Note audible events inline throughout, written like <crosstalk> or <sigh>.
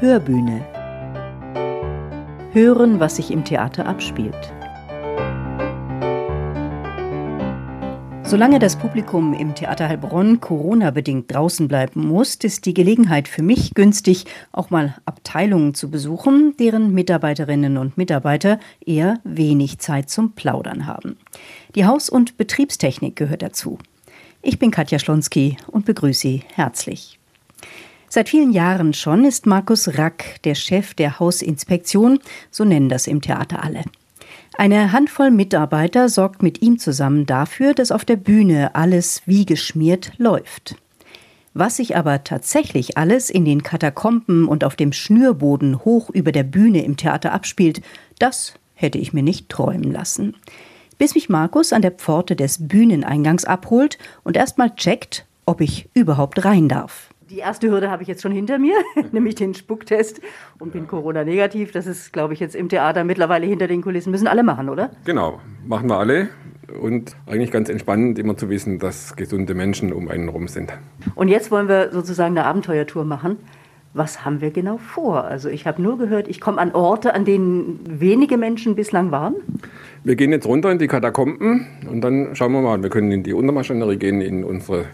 Hörbühne. Hören, was sich im Theater abspielt. Solange das Publikum im Theater Heilbronn Corona-bedingt draußen bleiben muss, ist die Gelegenheit für mich günstig, auch mal Abteilungen zu besuchen, deren Mitarbeiterinnen und Mitarbeiter eher wenig Zeit zum Plaudern haben. Die Haus- und Betriebstechnik gehört dazu. Ich bin Katja Schlonski und begrüße Sie herzlich. Seit vielen Jahren schon ist Markus Rack der Chef der Hausinspektion, so nennen das im Theater alle. Eine Handvoll Mitarbeiter sorgt mit ihm zusammen dafür, dass auf der Bühne alles wie geschmiert läuft. Was sich aber tatsächlich alles in den Katakomben und auf dem Schnürboden hoch über der Bühne im Theater abspielt, das hätte ich mir nicht träumen lassen. Bis mich Markus an der Pforte des Bühneneingangs abholt und erstmal checkt, ob ich überhaupt rein darf. Die erste Hürde habe ich jetzt schon hinter mir, <laughs> nämlich den Spucktest und bin Corona-negativ. Das ist, glaube ich, jetzt im Theater mittlerweile hinter den Kulissen. Müssen alle machen, oder? Genau, machen wir alle. Und eigentlich ganz entspannend, immer zu wissen, dass gesunde Menschen um einen rum sind. Und jetzt wollen wir sozusagen eine Abenteuertour machen. Was haben wir genau vor? Also ich habe nur gehört, ich komme an Orte, an denen wenige Menschen bislang waren. Wir gehen jetzt runter in die Katakomben und dann schauen wir mal. Wir können in die Untermaschinerie gehen, in unsere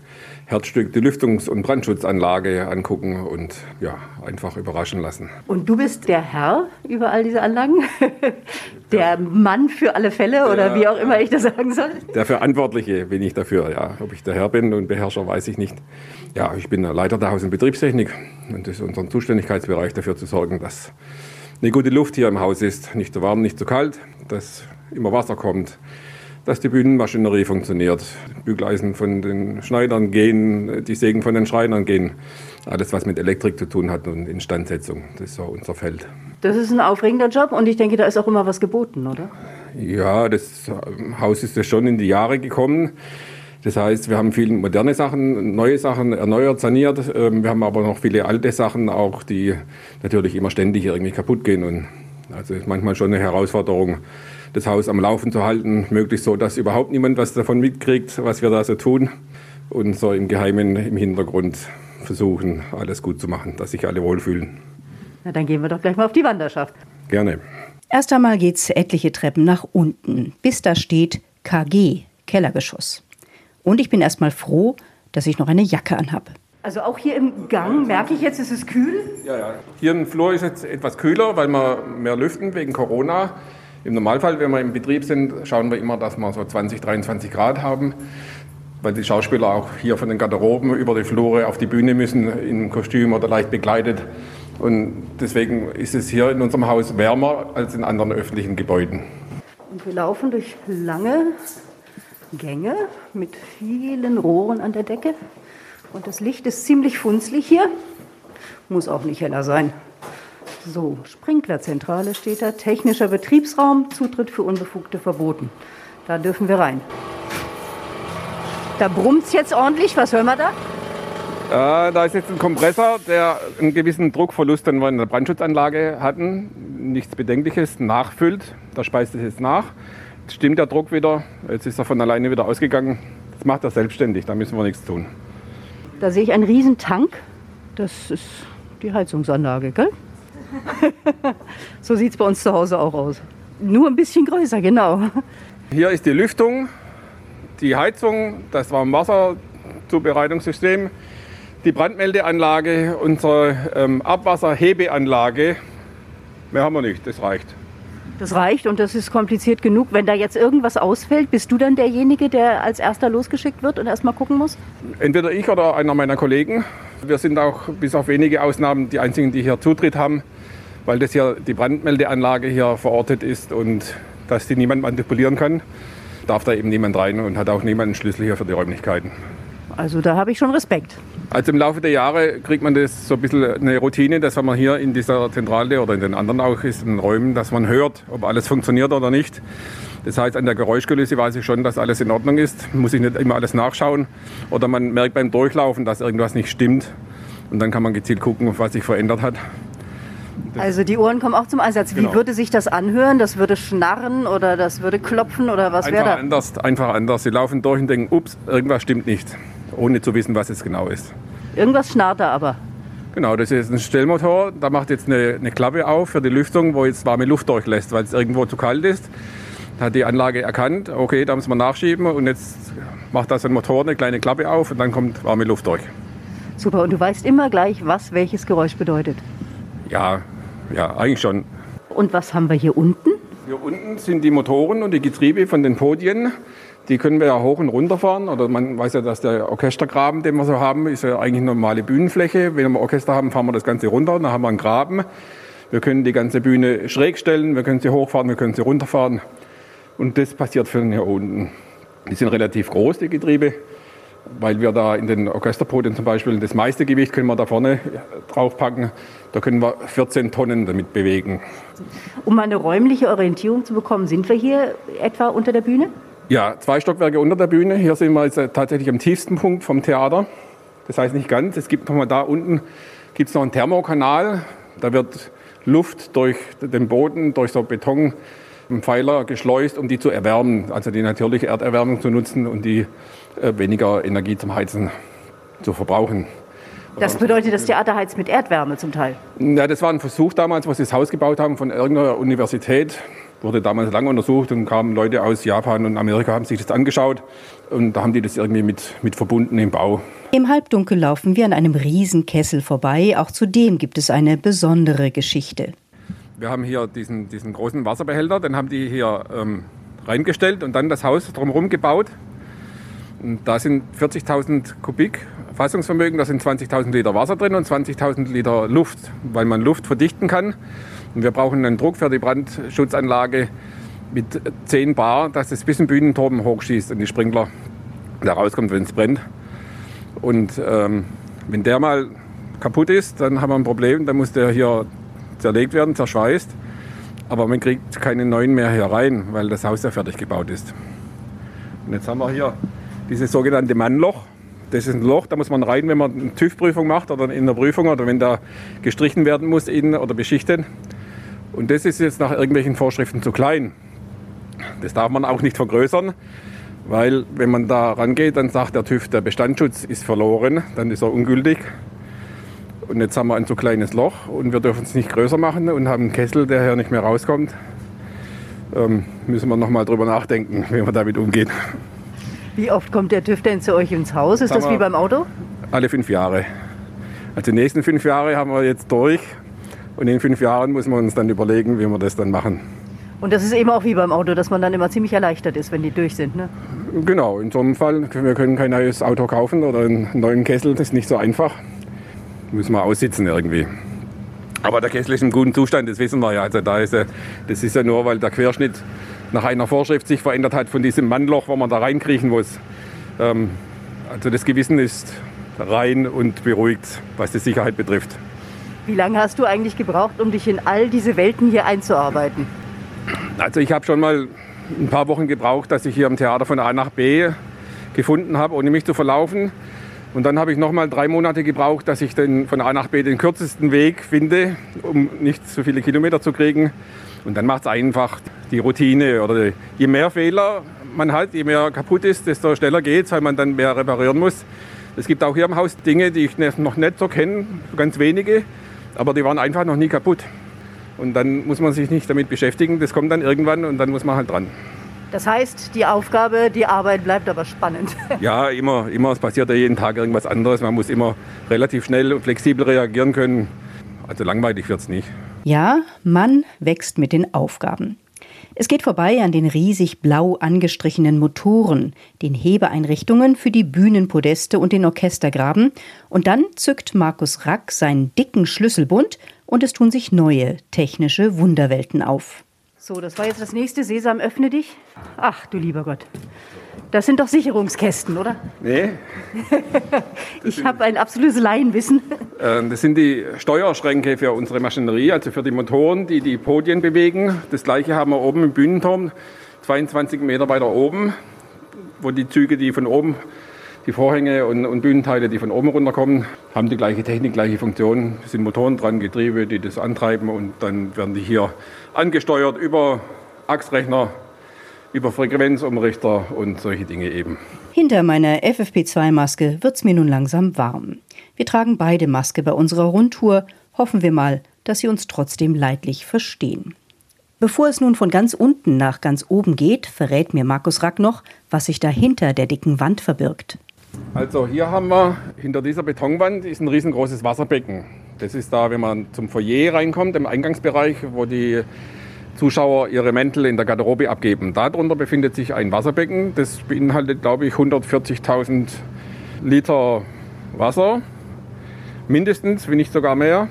Herzstück, die Lüftungs- und Brandschutzanlage angucken und ja, einfach überraschen lassen. Und du bist der Herr über all diese Anlagen? <laughs> der ja. Mann für alle Fälle oder der, wie auch immer ich das sagen soll? Der Verantwortliche bin ich dafür, ja. Ob ich der Herr bin und Beherrscher, weiß ich nicht. Ja, ich bin der Leiter der Haus- und Betriebstechnik und das ist unser Zuständigkeitsbereich dafür zu sorgen, dass eine gute Luft hier im Haus ist. Nicht zu warm, nicht zu kalt, dass immer Wasser kommt dass die Bühnenmaschinerie funktioniert. Bügeleisen von den Schneidern gehen, die Sägen von den Schreinern gehen. Alles, was mit Elektrik zu tun hat und Instandsetzung. Das ist so unser Feld. Das ist ein aufregender Job und ich denke, da ist auch immer was geboten, oder? Ja, das Haus ist ja schon in die Jahre gekommen. Das heißt, wir haben viele moderne Sachen, neue Sachen erneuert, saniert. Ähm, wir haben aber noch viele alte Sachen auch, die natürlich immer ständig irgendwie kaputt gehen. Und also ist manchmal schon eine Herausforderung, das Haus am Laufen zu halten, möglichst so, dass überhaupt niemand was davon mitkriegt, was wir da so tun. Und so im Geheimen im Hintergrund versuchen, alles gut zu machen, dass sich alle wohlfühlen. Na, dann gehen wir doch gleich mal auf die Wanderschaft. Gerne. Erst einmal geht's etliche Treppen nach unten, bis da steht KG, Kellergeschoss. Und ich bin erst mal froh, dass ich noch eine Jacke anhab. Also auch hier im Gang merke ich jetzt, es ist kühl. Ja, ja. Hier im Flur ist es etwas kühler, weil wir mehr lüften wegen Corona. Im Normalfall, wenn wir im Betrieb sind, schauen wir immer, dass wir so 20, 23 Grad haben, weil die Schauspieler auch hier von den Garderoben über die Flure auf die Bühne müssen, im Kostüm oder leicht bekleidet. Und deswegen ist es hier in unserem Haus wärmer als in anderen öffentlichen Gebäuden. Und wir laufen durch lange Gänge mit vielen Rohren an der Decke. Und das Licht ist ziemlich funzlig hier. Muss auch nicht heller sein. So, Sprinklerzentrale steht da. Technischer Betriebsraum, Zutritt für Unbefugte verboten. Da dürfen wir rein. Da brummt es jetzt ordentlich. Was hören wir da? Äh, da ist jetzt ein Kompressor, der einen gewissen Druckverlust, den wir in der Brandschutzanlage hatten, nichts Bedenkliches, nachfüllt. Da speist es jetzt nach. Jetzt stimmt der Druck wieder. Jetzt ist er von alleine wieder ausgegangen. Das macht er selbstständig, da müssen wir nichts tun. Da sehe ich einen riesen Tank. Das ist die Heizungsanlage, gell? <laughs> so sieht es bei uns zu Hause auch aus. Nur ein bisschen größer, genau. Hier ist die Lüftung, die Heizung, das Warmwasserzubereitungssystem, die Brandmeldeanlage, unsere ähm, Abwasserhebeanlage. Mehr haben wir nicht, das reicht. Das reicht und das ist kompliziert genug. Wenn da jetzt irgendwas ausfällt, bist du dann derjenige, der als erster losgeschickt wird und erstmal gucken muss? Entweder ich oder einer meiner Kollegen. Wir sind auch bis auf wenige Ausnahmen die einzigen, die hier Zutritt haben weil das hier die Brandmeldeanlage hier verortet ist und dass die niemand manipulieren kann, darf da eben niemand rein und hat auch niemand einen Schlüssel hier für die Räumlichkeiten. Also da habe ich schon Respekt. Also im Laufe der Jahre kriegt man das so ein bisschen eine Routine, dass wenn man hier in dieser Zentrale oder in den anderen auch ist, in Räumen, dass man hört, ob alles funktioniert oder nicht. Das heißt, an der Geräuschkulisse weiß ich schon, dass alles in Ordnung ist. Muss ich nicht immer alles nachschauen. Oder man merkt beim Durchlaufen, dass irgendwas nicht stimmt. Und dann kann man gezielt gucken, was sich verändert hat. Also die Ohren kommen auch zum Einsatz. Wie genau. würde sich das anhören? Das würde schnarren oder das würde klopfen oder was wäre da? Anders, einfach anders. Sie laufen durch und denken, ups, irgendwas stimmt nicht, ohne zu wissen, was es genau ist. Irgendwas schnarrt da aber. Genau, das ist ein Stellmotor. Da macht jetzt eine, eine Klappe auf für die Lüftung, wo jetzt warme Luft durchlässt, weil es irgendwo zu kalt ist. Da hat die Anlage erkannt, okay, da muss man nachschieben und jetzt macht das ein Motor eine kleine Klappe auf und dann kommt warme Luft durch. Super, und du weißt immer gleich, was welches Geräusch bedeutet. Ja, ja, eigentlich schon. Und was haben wir hier unten? Hier unten sind die Motoren und die Getriebe von den Podien. Die können wir ja hoch und runter fahren. Oder man weiß ja, dass der Orchestergraben, den wir so haben, ist ja eigentlich eine normale Bühnenfläche. Wenn wir Orchester haben, fahren wir das Ganze runter. Dann haben wir einen Graben. Wir können die ganze Bühne schräg stellen, wir können sie hochfahren, wir können sie runterfahren. Und das passiert für den hier unten. Die sind relativ groß, die Getriebe, weil wir da in den Orchesterpodien zum Beispiel das meiste Gewicht können wir da vorne draufpacken. Da können wir 14 Tonnen damit bewegen. Um eine räumliche Orientierung zu bekommen, sind wir hier etwa unter der Bühne? Ja, zwei Stockwerke unter der Bühne. Hier sind wir jetzt tatsächlich am tiefsten Punkt vom Theater. Das heißt nicht ganz. Es gibt nochmal da unten gibt's noch einen Thermokanal. Da wird Luft durch den Boden, durch so Betonpfeiler geschleust, um die zu erwärmen. Also die natürliche Erderwärmung zu nutzen und die äh, weniger Energie zum Heizen zu verbrauchen. Das bedeutet, das Theater heizt mit Erdwärme zum Teil? Ja, das war ein Versuch damals, wo sie das Haus gebaut haben von irgendeiner Universität. Wurde damals lange untersucht und kamen Leute aus Japan und Amerika, haben sich das angeschaut. Und da haben die das irgendwie mit, mit verbunden im Bau. Im Halbdunkel laufen wir an einem Riesenkessel vorbei. Auch zu dem gibt es eine besondere Geschichte. Wir haben hier diesen, diesen großen Wasserbehälter, den haben die hier ähm, reingestellt und dann das Haus drumherum gebaut. Und da sind 40.000 Kubik Fassungsvermögen, da sind 20.000 Liter Wasser drin und 20.000 Liter Luft, weil man Luft verdichten kann. Und wir brauchen einen Druck für die Brandschutzanlage mit 10 Bar, dass es bis zum Bühnenturm hochschießt und die Sprinkler da rauskommt, wenn es brennt. Und ähm, wenn der mal kaputt ist, dann haben wir ein Problem, dann muss der hier zerlegt werden, zerschweißt. Aber man kriegt keine neuen mehr hier rein, weil das Haus ja fertig gebaut ist. Und jetzt haben wir hier dieses sogenannte Mannloch. Das ist ein Loch, da muss man rein, wenn man eine TÜV-Prüfung macht oder in der Prüfung oder wenn da gestrichen werden muss innen oder beschichtet. Und das ist jetzt nach irgendwelchen Vorschriften zu klein. Das darf man auch nicht vergrößern, weil wenn man da rangeht, dann sagt der TÜV, der Bestandsschutz ist verloren, dann ist er ungültig. Und jetzt haben wir ein zu kleines Loch und wir dürfen es nicht größer machen und haben einen Kessel, der hier nicht mehr rauskommt. Ähm, müssen wir nochmal drüber nachdenken, <laughs> wie wir damit umgehen. Wie oft kommt der TÜV denn zu euch ins Haus? Ist das wie beim Auto? Alle fünf Jahre. Also die nächsten fünf Jahre haben wir jetzt durch. Und in fünf Jahren muss man uns dann überlegen, wie wir das dann machen. Und das ist eben auch wie beim Auto, dass man dann immer ziemlich erleichtert ist, wenn die durch sind. Ne? Genau, in so einem Fall, wir können kein neues Auto kaufen oder einen neuen Kessel, das ist nicht so einfach. Müssen wir aussitzen irgendwie. Aber der Kessel ist im guten Zustand, das wissen wir ja. Also da ist, das ist ja nur, weil der Querschnitt nach einer Vorschrift sich verändert hat von diesem Mannloch, wo man da reinkriechen muss. Ähm, also das Gewissen ist rein und beruhigt, was die Sicherheit betrifft. Wie lange hast du eigentlich gebraucht, um dich in all diese Welten hier einzuarbeiten? Also ich habe schon mal ein paar Wochen gebraucht, dass ich hier am Theater von A nach B gefunden habe, ohne mich zu verlaufen. Und dann habe ich noch mal drei Monate gebraucht, dass ich den, von A nach B den kürzesten Weg finde, um nicht so viele Kilometer zu kriegen. Und dann macht es einfach die Routine. Oder je mehr Fehler man hat, je mehr kaputt ist, desto schneller geht es, weil man dann mehr reparieren muss. Es gibt auch hier im Haus Dinge, die ich noch nicht so kenne, ganz wenige, aber die waren einfach noch nie kaputt. Und dann muss man sich nicht damit beschäftigen. Das kommt dann irgendwann und dann muss man halt dran. Das heißt, die Aufgabe, die Arbeit bleibt aber spannend. <laughs> Ja, immer, immer. Es passiert ja jeden Tag irgendwas anderes. Man muss immer relativ schnell und flexibel reagieren können. Also langweilig wird es nicht. Ja, man wächst mit den Aufgaben. Es geht vorbei an den riesig blau angestrichenen Motoren, den Hebeeinrichtungen für die Bühnenpodeste und den Orchestergraben. Und dann zückt Markus Rack seinen dicken Schlüsselbund und es tun sich neue technische Wunderwelten auf. So, das war jetzt das nächste. Sesam, öffne dich. Ach, du lieber Gott. Das sind doch Sicherungskästen, oder? Nee. <laughs> ich habe ein absolutes Laienwissen. Ähm, das sind die Steuerschränke für unsere Maschinerie, also für die Motoren, die die Podien bewegen. Das gleiche haben wir oben im Bühnenturm, 22 Meter weiter oben, wo die Züge, die von oben, die Vorhänge und, und Bühnenteile, die von oben runterkommen, haben die gleiche Technik, gleiche Funktion. Es sind Motoren dran, Getriebe, die das antreiben und dann werden die hier angesteuert über Achsrechner über Frequenzumrichter und solche Dinge eben. Hinter meiner FFP2-Maske wird's mir nun langsam warm. Wir tragen beide Maske bei unserer Rundtour. Hoffen wir mal, dass Sie uns trotzdem leidlich verstehen. Bevor es nun von ganz unten nach ganz oben geht, verrät mir Markus Rack noch, was sich dahinter der dicken Wand verbirgt. Also hier haben wir hinter dieser Betonwand ist ein riesengroßes Wasserbecken. Das ist da, wenn man zum Foyer reinkommt, im Eingangsbereich, wo die Zuschauer ihre Mäntel in der Garderobe abgeben. Darunter befindet sich ein Wasserbecken. Das beinhaltet, glaube ich, 140.000 Liter Wasser. Mindestens, wenn nicht sogar mehr.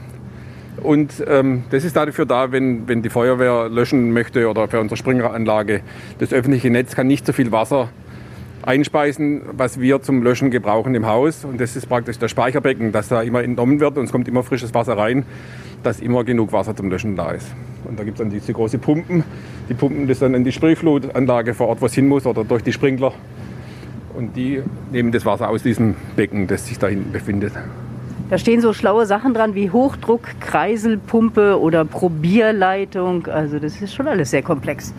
Und ähm, das ist dafür da, wenn, wenn die Feuerwehr löschen möchte oder für unsere Sprinkleranlage. Das öffentliche Netz kann nicht so viel Wasser einspeisen, was wir zum Löschen gebrauchen im Haus. Und das ist praktisch das Speicherbecken, das da immer entnommen wird und es kommt immer frisches Wasser rein, dass immer genug Wasser zum Löschen da ist. Und da gibt es dann diese großen Pumpen. Die pumpen das dann in die Sprühflutanlage vor Ort, wo es hin muss, oder durch die Sprinkler. Und die nehmen das Wasser aus diesem Becken, das sich da hinten befindet. Da stehen so schlaue Sachen dran wie Hochdruck, Kreiselpumpe oder Probierleitung. Also das ist schon alles sehr komplex.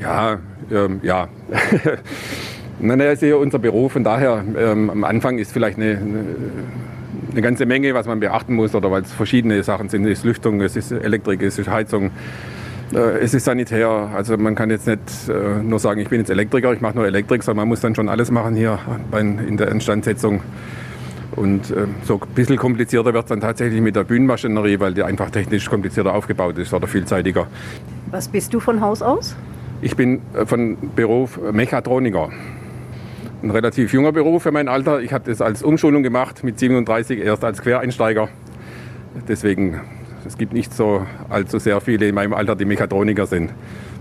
Ja, ähm, ja. <laughs> Nein, das ist ja unser Beruf. Von daher, ähm, am Anfang ist vielleicht eine, eine, ganze Menge, was man beachten muss, oder weil es verschiedene Sachen sind. Es ist Lüftung, es ist Elektrik, es ist Heizung, äh, es ist Sanitär. Also man kann jetzt nicht äh, nur sagen, ich bin jetzt Elektriker, ich mache nur Elektrik, sondern man muss dann schon alles machen hier bei, in der Instandsetzung. Und äh, so ein bisschen komplizierter wird es dann tatsächlich mit der Bühnenmaschinerie, weil die einfach technisch komplizierter aufgebaut ist oder vielseitiger. Was bist du von Haus aus? Ich bin äh, von Beruf Mechatroniker. Ein relativ junger Beruf für mein Alter. Ich habe das als Umschulung gemacht mit 37, erst als Quereinsteiger. Deswegen, es gibt nicht so allzu sehr viele in meinem Alter, die Mechatroniker sind,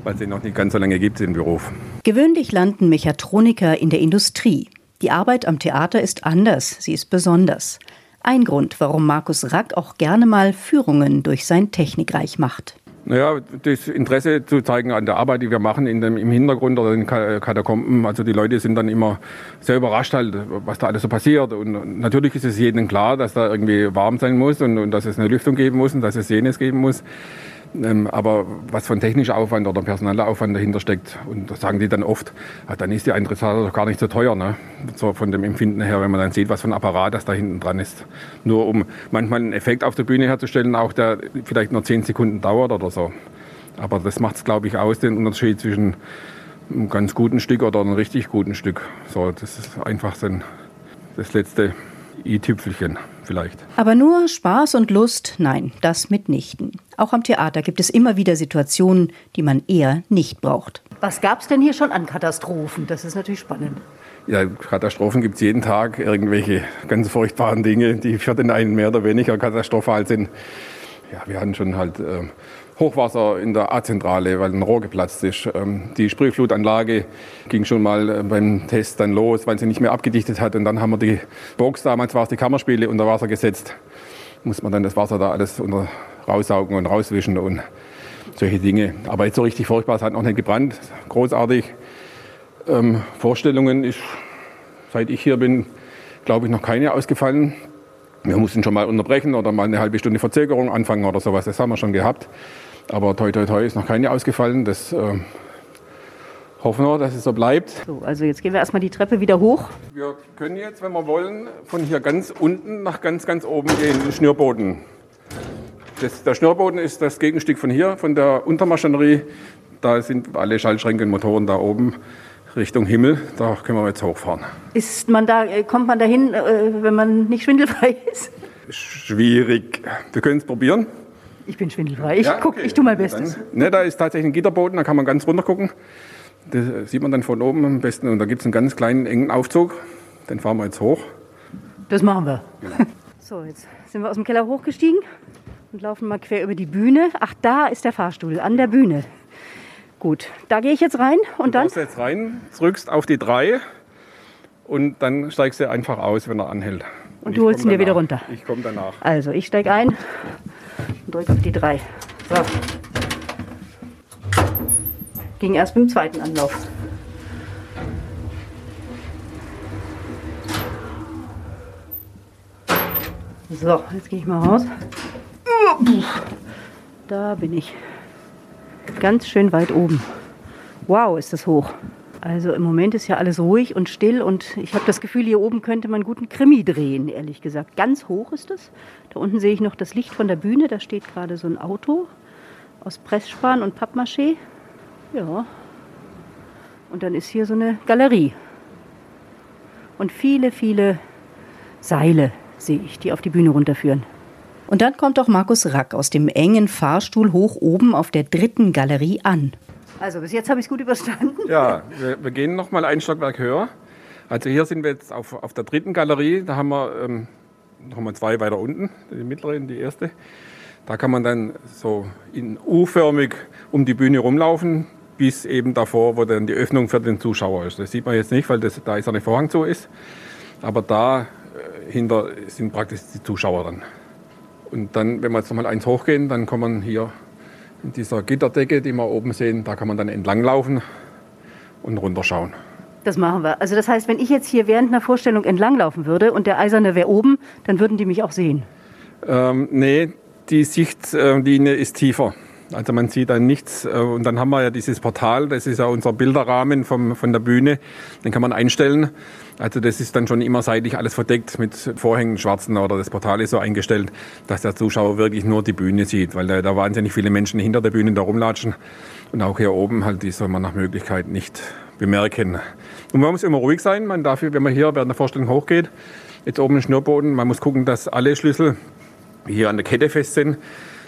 weil es noch nicht ganz so lange gibt im Beruf. Gewöhnlich landen Mechatroniker in der Industrie. Die Arbeit am Theater ist anders, sie ist besonders. Ein Grund, warum Markus Rack auch gerne mal Führungen durch sein Technikreich macht. Naja, das Interesse zu zeigen an der Arbeit, die wir machen in dem, im Hintergrund oder in den Katakomben. Also die Leute sind dann immer sehr überrascht, halt, was da alles so passiert. Und natürlich ist es jedem klar, dass da irgendwie warm sein muss und, und dass es eine Lüftung geben muss und dass es jenes geben muss. Ähm, aber was von technischer Aufwand oder personeller Aufwand dahinter steckt, und das sagen die dann oft, ah, dann ist die Eintrittskarte doch gar nicht so teuer, ne? so von dem Empfinden her, wenn man dann sieht, was für ein Apparat das da hinten dran ist. Nur um manchmal einen Effekt auf der Bühne herzustellen, auch der vielleicht nur zehn Sekunden dauert oder so. Aber das macht es, glaube ich, aus, den Unterschied zwischen einem ganz guten Stück oder einem richtig guten Stück. So, das ist einfach so das letzte i-Tüpfelchen vielleicht. Aber nur Spaß und Lust, nein, das mitnichten. Auch am Theater gibt es immer wieder Situationen, die man eher nicht braucht. Was gab es denn hier schon an Katastrophen? Das ist natürlich spannend. Ja, Katastrophen gibt es jeden Tag. Irgendwelche ganz furchtbaren Dinge, die für den einen mehr oder weniger katastrophal sind. Ja, wir hatten schon halt äh, Hochwasser in der A-Zentrale, weil ein Rohr geplatzt ist. Ähm, die Sprühflutanlage ging schon mal äh, beim Test dann los, weil sie nicht mehr abgedichtet hat. Und dann haben wir die Box, damals war es die Kammerspiele, unter Wasser gesetzt. Muss man dann das Wasser da alles unter, raussaugen und rauswischen und solche Dinge. Aber jetzt so richtig furchtbar, es hat noch nicht gebrannt. Großartig. Ähm, Vorstellungen ist, seit ich hier bin, glaube ich, noch keine ausgefallen. Wir mussten schon mal unterbrechen oder mal eine halbe Stunde Verzögerung anfangen oder sowas. Das haben wir schon gehabt. Aber toi, toi, toi ist noch keine ausgefallen. Das äh, hoffen wir, dass es so bleibt. So, also jetzt gehen wir erstmal die Treppe wieder hoch. Wir können jetzt, wenn wir wollen, von hier ganz unten nach ganz, ganz oben gehen, den Schnürboden. Das, der Schnürboden ist das Gegenstück von hier, von der Untermaschinerie. Da sind alle Schaltschränke und Motoren da oben. Richtung Himmel. Da können wir jetzt hochfahren. Ist man da, äh, kommt man dahin, äh, wenn man nicht schwindelfrei <laughs> ist? Schwierig. Wir können es probieren. Ich bin schwindelfrei. Ich, ja, guck, okay. ich tue mein Bestes. Dann, ne, da ist tatsächlich ein Gitterboden, da kann man ganz runter gucken. Das sieht man dann von oben am besten. Und da gibt es einen ganz kleinen, engen Aufzug. Den fahren wir jetzt hoch. Das machen wir. Genau. <laughs> So, jetzt sind wir aus dem Keller hochgestiegen und laufen mal quer über die Bühne. Ach, da ist der Fahrstuhl, an der Bühne. Gut, da gehe ich jetzt rein und du dann. Du jetzt rein, drückst auf die drei und dann steigst du einfach aus, wenn er anhält. Und, und du holst ihn dir wieder runter. Ich komme danach. Also, ich steige ein und drücke auf die drei. So. Ging erst beim zweiten Anlauf. So, jetzt gehe ich mal raus. Da bin ich. Ganz schön weit oben. Wow, ist das hoch. Also im Moment ist ja alles ruhig und still und ich habe das Gefühl, hier oben könnte man guten Krimi drehen, ehrlich gesagt. Ganz hoch ist es. Da unten sehe ich noch das Licht von der Bühne. Da steht gerade so ein Auto aus Pressspan und Pappmaché. Ja. Und dann ist hier so eine Galerie. Und viele, viele Seile sehe ich, die auf die Bühne runterführen. Und dann kommt auch Markus Rack aus dem engen Fahrstuhl hoch oben auf der dritten Galerie an. Also bis jetzt habe ich es gut überstanden. Ja, wir, wir gehen noch mal ein Stockwerk höher. Also hier sind wir jetzt auf, auf der dritten Galerie. Da haben wir ähm, noch mal zwei weiter unten, die mittlere und die erste. Da kann man dann so in U-förmig um die Bühne rumlaufen, bis eben davor, wo dann die Öffnung für den Zuschauer ist. Das sieht man jetzt nicht, weil das, da ist eine Vorhang zu ist. Aber da äh, hinter sind praktisch die Zuschauer dann. Und dann, wenn wir jetzt noch mal eins hochgehen, dann kommt man hier in dieser Gitterdecke, die wir oben sehen, da kann man dann entlanglaufen und runterschauen. Das machen wir. Also das heißt, wenn ich jetzt hier während einer Vorstellung entlanglaufen würde und der Eiserne wäre oben, dann würden die mich auch sehen. Ähm, nee, die Sichtlinie ist tiefer. Also man sieht dann nichts. Äh, und dann haben wir ja dieses Portal, das ist ja unser Bilderrahmen vom, von der Bühne. Den kann man einstellen. Also das ist dann schon immer seitlich alles verdeckt mit Vorhängen, schwarzen oder das Portal ist so eingestellt, dass der Zuschauer wirklich nur die Bühne sieht, weil da, da wahnsinnig viele Menschen hinter der Bühne da rumlatschen. Und auch hier oben halt, die soll man nach Möglichkeit nicht bemerken. Und man muss immer ruhig sein. Man darf, wenn man hier während der Vorstellung hochgeht, jetzt oben ein Schnurrboden, man muss gucken, dass alle Schlüssel hier an der Kette fest sind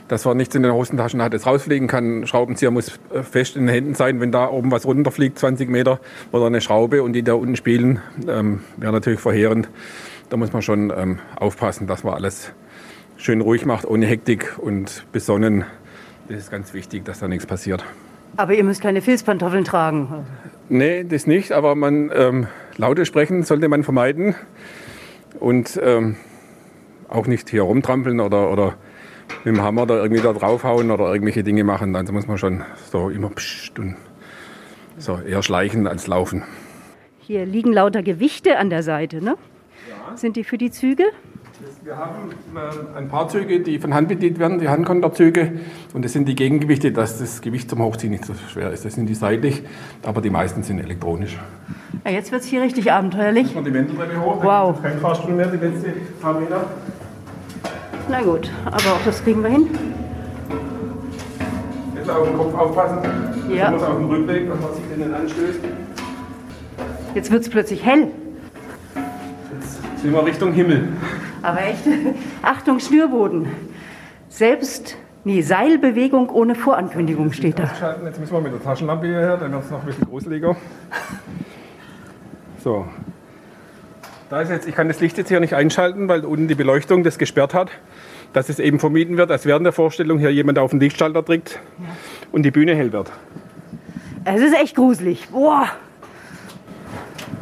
dass man nichts in den Hosentaschen hat, es rausfliegen kann. Schraubenzieher muss äh, fest in den Händen sein. Wenn da oben was runterfliegt, 20 Meter, oder eine Schraube und die da unten spielen, ähm, wäre natürlich verheerend. Da muss man schon ähm, aufpassen, dass man alles schön ruhig macht, ohne Hektik und besonnen. Das ist ganz wichtig, dass da nichts passiert. Aber ihr müsst keine Filzpantoffeln tragen. Nee, das nicht, aber man, ähm, laute Sprechen sollte man vermeiden und ähm, auch nicht hier rumtrampeln oder, oder mit dem Hammer da irgendwie da draufhauen oder irgendwelche Dinge machen. Dann muss man schon so immer pssst und so eher schleichen als laufen. Hier liegen lauter Gewichte an der Seite, ne? Ja. Sind die für die Züge? Wir haben äh, ein paar Züge, die von Hand bedient werden, die Handkonterzüge. Und das sind die Gegengewichte, dass das Gewicht zum Hochziehen nicht so schwer ist. Das sind die seitlich, aber die meisten sind elektronisch. Ja, jetzt wird es hier richtig abenteuerlich. Jetzt die Wendeltreppe hoch, wow. kein Fahrstuhl mehr, die letzte paar Meter. Na gut, aber auch das kriegen wir hin. Jetzt auf den Kopf aufpassen. Ja. muss auf den Rückweg, dass man sich innen anstößt. Jetzt wird es plötzlich hell. Jetzt sind wir Richtung Himmel. Aber echt, <laughs> Achtung, Schnürboden. Selbst, nee, Seilbewegung ohne Vorankündigung steht da. Jetzt müssen wir mit der Taschenlampe hierher, dann wird es noch ein bisschen gruseliger. So, da ist jetzt, ich kann das Licht jetzt hier nicht einschalten, weil unten die Beleuchtung das gesperrt hat, dass es eben vermieden wird, dass während der Vorstellung hier jemand auf den Lichtschalter drückt ja. und die Bühne hell wird. Es ist echt gruselig. Boah.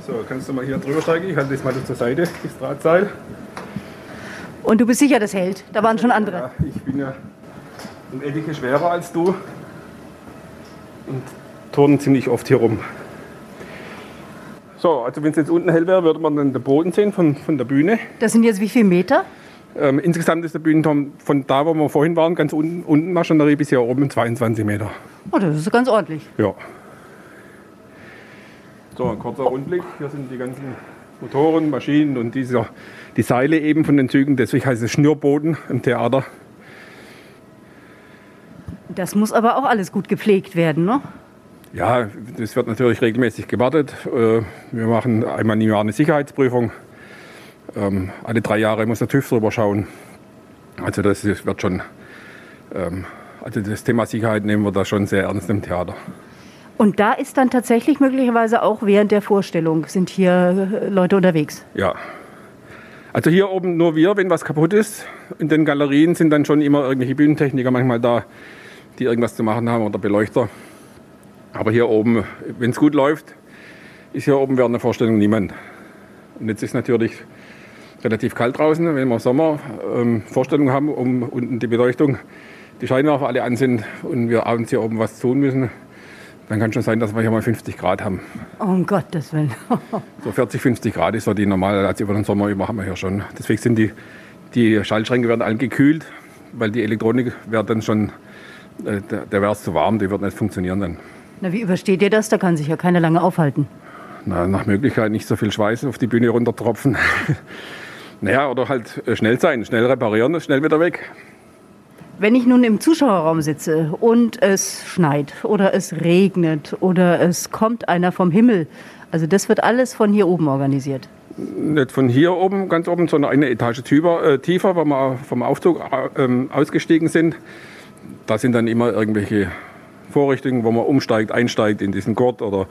So, kannst du mal hier drüber steigen? Ich halte das mal zur Seite, das Drahtseil. Und du bist sicher, das hält? Da waren schon andere. Ja, ich bin ja um etliche schwerer als du und turnen ziemlich oft hier rum. So, also wenn es jetzt unten hell wäre, würde man dann den Boden sehen von, von der Bühne. Das sind jetzt wie viele Meter? Ähm, insgesamt ist der Bühnenturm von da, wo wir vorhin waren, ganz unten, unten Maschinerie bis hier oben 22 Meter. Oh, das ist ganz ordentlich. Ja. So, ein kurzer Rundblick. Hier sind die ganzen Motoren, Maschinen und dieser, die Seile eben von den Zügen. Deswegen heißt es Schnürboden im Theater. Das muss aber auch alles gut gepflegt werden, ne? Ja, das wird natürlich regelmäßig gewartet. Äh, wir machen einmal im Jahr eine Sicherheitsprüfung. Ähm, alle drei Jahre muss der TÜV drüber schauen. Also das wird schon, ähm, also das Thema Sicherheit nehmen wir da schon sehr ernst im Theater. Und da ist dann tatsächlich möglicherweise auch während der Vorstellung sind hier Leute unterwegs? Ja. Also hier oben nur wir, wenn was kaputt ist. In den Galerien sind dann schon immer irgendwelche Bühnentechniker manchmal da, die irgendwas zu machen haben oder Beleuchter. Aber hier oben, wenn es gut läuft, ist hier oben während der Vorstellung niemand. Und jetzt ist natürlich relativ kalt draußen, wenn wir Sommer ähm, Vorstellungen haben, um unten die Beleuchtung, die Scheinwerfer alle an sind und wir abends hier oben was tun müssen, dann kann schon sein, dass wir hier mal 50 Grad haben. Oh, um Gottes Willen. <laughs> so 40, 50 Grad ist so die normale, also über den Sommer über haben wir hier schon. Deswegen sind die, die Schaltschränke werden alle gekühlt, weil die Elektronik wird dann schon, äh, der wäre es zu warm, die wird nicht funktionieren dann. Na, wie übersteht ihr das? Da kann sich ja keiner lange aufhalten. Na, nach Möglichkeit nicht so viel Schweiß auf die Bühne runtertropfen. <laughs> naja, oder halt äh, schnell sein, schnell reparieren, schnell wieder weg. Wenn ich nun im Zuschauerraum sitze und es schneit oder es regnet oder es kommt einer vom Himmel, also das wird alles von hier oben organisiert. Nicht von hier oben, ganz oben, sondern eine Etage tiefer, äh, tiefer wo wir vom Aufzug äh, ausgestiegen sind. Da sind dann immer irgendwelche Vorrichtungen, wo man umsteigt, einsteigt in diesen Gurt oder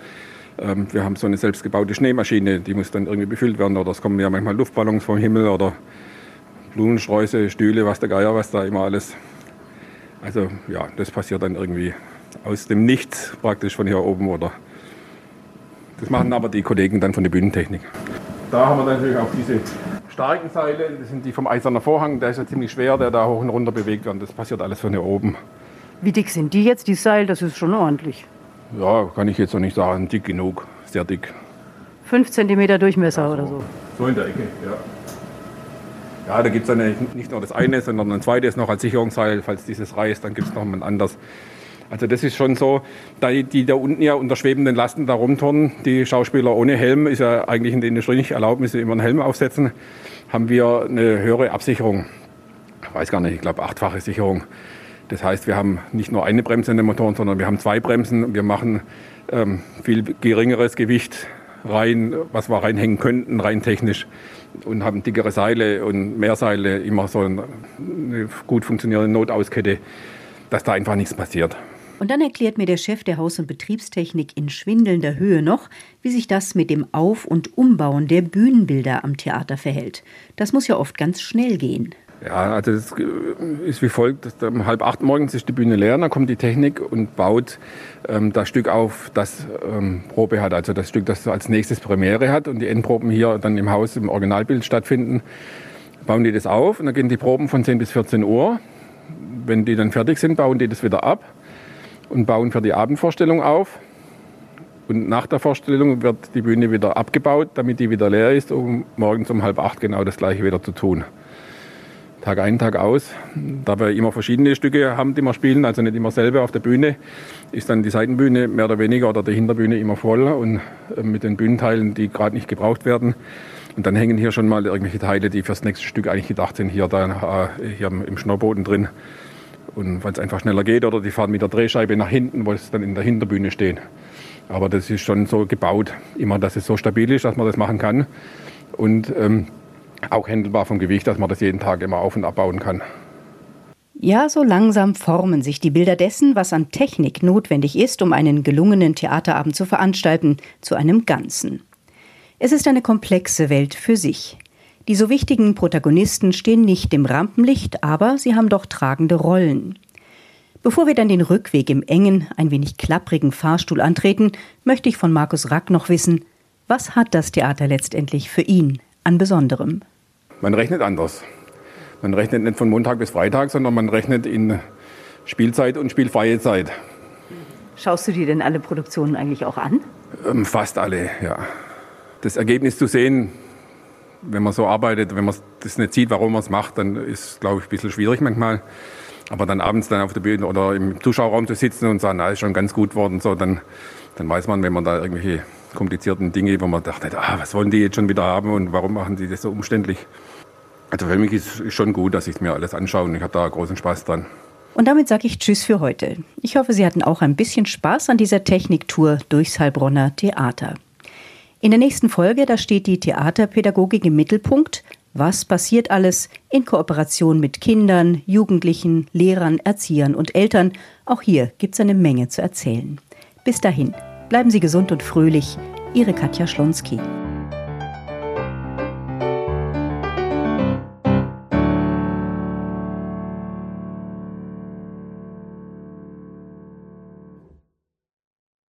ähm, wir haben so eine selbstgebaute Schneemaschine, die muss dann irgendwie befüllt werden oder es kommen ja manchmal Luftballons vom Himmel oder Blumensträuße, Stühle, was der Geier, was da immer alles also ja, das passiert dann irgendwie aus dem Nichts praktisch von hier oben oder das machen aber die Kollegen dann von der Bühnentechnik. Da haben wir natürlich auch diese starken Seile, das sind die vom Eisernen Vorhang, der ist ja ziemlich schwer, der da hoch und runter bewegt wird. Das passiert alles von hier oben. Wie dick sind die jetzt, die Seil? Das ist schon ordentlich. Ja, kann ich jetzt noch nicht sagen, dick genug, sehr dick. Fünf Zentimeter Durchmesser ja, so, oder so? So in der Ecke, ja. Ja, da gibt es dann nicht nur das eine, sondern ein zweites noch als Sicherungsseil. Falls dieses reißt, dann gibt es noch ein anderes. Also das ist schon so, die, die da unten ja unter schwebenden Lasten da rumturnen, die Schauspieler ohne Helm, ist ja eigentlich in der Industrie nicht erlaubt, müssen immer einen Helm aufsetzen, haben wir eine höhere Absicherung. Ich weiß gar nicht, ich glaube achtfache Sicherung. Das heißt, wir haben nicht nur eine Bremse in den Motoren, sondern wir haben zwei Bremsen. Wir machen ähm, viel geringeres Gewicht rein, was wir reinhängen könnten, rein technisch und haben dickere Seile und mehr Seile, immer so eine gut funktionierende Notauskette, dass da einfach nichts passiert. Und dann erklärt mir der Chef der Haus- und Betriebstechnik in schwindelnder Höhe noch, wie sich das mit dem Auf- und Umbauen der Bühnenbilder am Theater verhält. Das muss ja oft ganz schnell gehen. Ja, also es ist wie folgt. Um halb acht morgens ist die Bühne leer, dann kommt die Technik und baut ähm, das Stück auf, das ähm, Probe hat. Also das Stück, das als nächstes Premiere hat und die Endproben hier dann im Haus im Originalbild stattfinden. Bauen die das auf und dann gehen die Proben von 10 bis 14 Uhr. Wenn die dann fertig sind, bauen die das wieder ab und bauen für die Abendvorstellung auf. Und nach der Vorstellung wird die Bühne wieder abgebaut, damit die wieder leer ist, um morgens um halb acht genau das gleiche wieder zu tun. Tag ein, Tag aus. Da wir immer verschiedene Stücke haben, die wir spielen, also nicht immer selber auf der Bühne, ist dann die Seitenbühne mehr oder weniger oder die Hinterbühne immer voll und äh, mit den Bühnenteilen, die gerade nicht gebraucht werden. Und dann hängen hier schon mal irgendwelche Teile, die fürs nächste Stück eigentlich gedacht sind, hier, da, äh, hier im Schnurrboden drin. Und weil es einfach schneller geht oder die fahren mit der Drehscheibe nach hinten, wo es dann in der Hinterbühne steht. Aber das ist schon so gebaut, immer, dass es so stabil ist, dass man das machen kann. Und ähm, auch händelbar vom Gewicht, dass man das jeden Tag immer auf- und abbauen kann. Ja, so langsam formen sich die Bilder dessen, was an Technik notwendig ist, um einen gelungenen Theaterabend zu veranstalten, zu einem Ganzen. Es ist eine komplexe Welt für sich. Die so wichtigen Protagonisten stehen nicht im Rampenlicht, aber sie haben doch tragende Rollen. Bevor wir dann den Rückweg im engen, ein wenig klapprigen Fahrstuhl antreten, möchte ich von Markus Rack noch wissen, was hat das Theater letztendlich für ihn an Besonderem? Man rechnet anders. Man rechnet nicht von Montag bis Freitag, sondern man rechnet in Spielzeit und spielfreie Zeit. Schaust du dir denn alle Produktionen eigentlich auch an? Ähm, fast alle, ja. Das Ergebnis zu sehen, wenn man so arbeitet, wenn man das nicht sieht, warum man es macht, dann ist, glaube ich, ein bisschen schwierig manchmal. Aber dann abends dann auf der Bühne oder im Zuschauerraum zu sitzen und sagen, na, ist schon ganz gut worden, so, dann, dann weiß man, wenn man da irgendwelche komplizierten Dinge, wo man dachte, ah, was wollen die jetzt schon wieder haben und warum machen die das so umständlich, also für mich ist es schon gut, dass ich mir alles anschaue und ich habe da großen Spaß dran. Und damit sage ich Tschüss für heute. Ich hoffe, Sie hatten auch ein bisschen Spaß an dieser Techniktour durchs Heilbronner Theater. In der nächsten Folge, da steht die Theaterpädagogik im Mittelpunkt. Was passiert alles in Kooperation mit Kindern, Jugendlichen, Lehrern, Erziehern und Eltern? Auch hier gibt es eine Menge zu erzählen. Bis dahin, bleiben Sie gesund und fröhlich. Ihre Katja Schlonski.